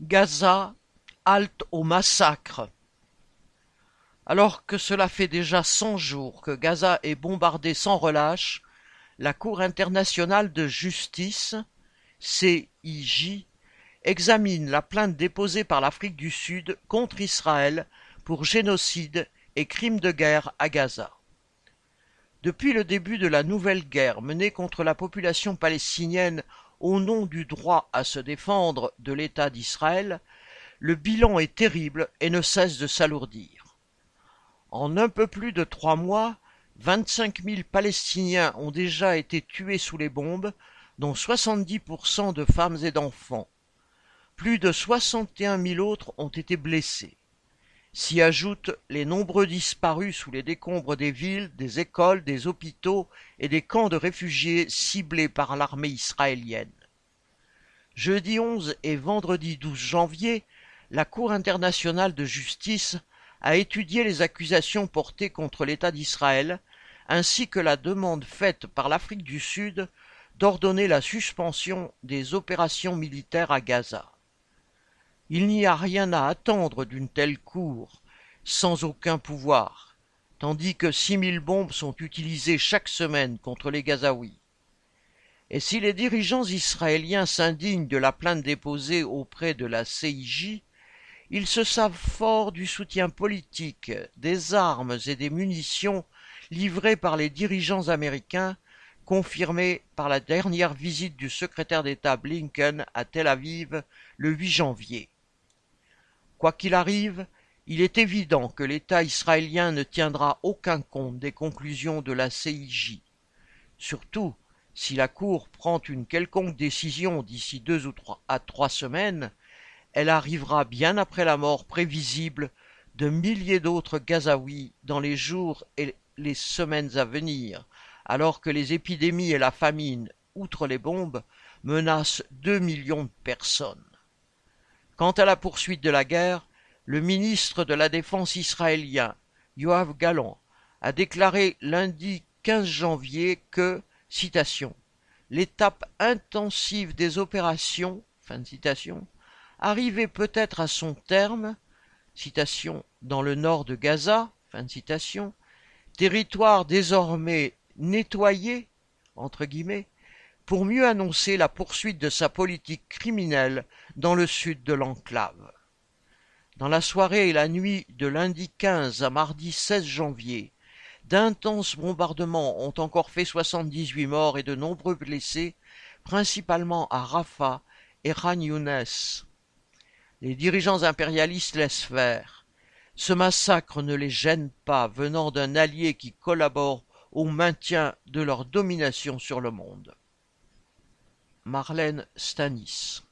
Gaza, halte au massacre. Alors que cela fait déjà cent jours que Gaza est bombardée sans relâche, la Cour internationale de justice, CIJ, examine la plainte déposée par l'Afrique du Sud contre Israël pour génocide et crimes de guerre à Gaza. Depuis le début de la nouvelle guerre menée contre la population palestinienne au nom du droit à se défendre de l'État d'Israël, le bilan est terrible et ne cesse de s'alourdir. En un peu plus de trois mois, vingt-cinq mille Palestiniens ont déjà été tués sous les bombes, dont soixante-dix pour cent de femmes et d'enfants. Plus de soixante et un mille autres ont été blessés. S'y ajoutent les nombreux disparus sous les décombres des villes, des écoles, des hôpitaux et des camps de réfugiés ciblés par l'armée israélienne. Jeudi 11 et vendredi 12 janvier, la Cour internationale de justice a étudié les accusations portées contre l'État d'Israël, ainsi que la demande faite par l'Afrique du Sud d'ordonner la suspension des opérations militaires à Gaza. Il n'y a rien à attendre d'une telle cour, sans aucun pouvoir, tandis que six mille bombes sont utilisées chaque semaine contre les Gazaouis. Et si les dirigeants israéliens s'indignent de la plainte déposée auprès de la CIJ, ils se savent forts du soutien politique, des armes et des munitions livrés par les dirigeants américains, confirmés par la dernière visite du secrétaire d'État Blinken à Tel Aviv le 8 janvier. Quoi qu'il arrive, il est évident que l'État israélien ne tiendra aucun compte des conclusions de la CIJ. Surtout, si la Cour prend une quelconque décision d'ici deux ou trois à trois semaines, elle arrivera bien après la mort prévisible de milliers d'autres Gazaouis dans les jours et les semaines à venir, alors que les épidémies et la famine, outre les bombes, menacent deux millions de personnes. Quant à la poursuite de la guerre, le ministre de la Défense israélien, Yoav Gallant, a déclaré lundi 15 janvier que, l'étape intensive des opérations, arrivait peut-être à son terme, dans le nord de Gaza, territoire désormais nettoyé, entre guillemets, pour mieux annoncer la poursuite de sa politique criminelle dans le sud de l'enclave. Dans la soirée et la nuit de lundi 15 à mardi 16 janvier, d'intenses bombardements ont encore fait 78 morts et de nombreux blessés, principalement à Rafah et Khan Younes. Les dirigeants impérialistes laissent faire. Ce massacre ne les gêne pas venant d'un allié qui collabore au maintien de leur domination sur le monde. Marlène Stanis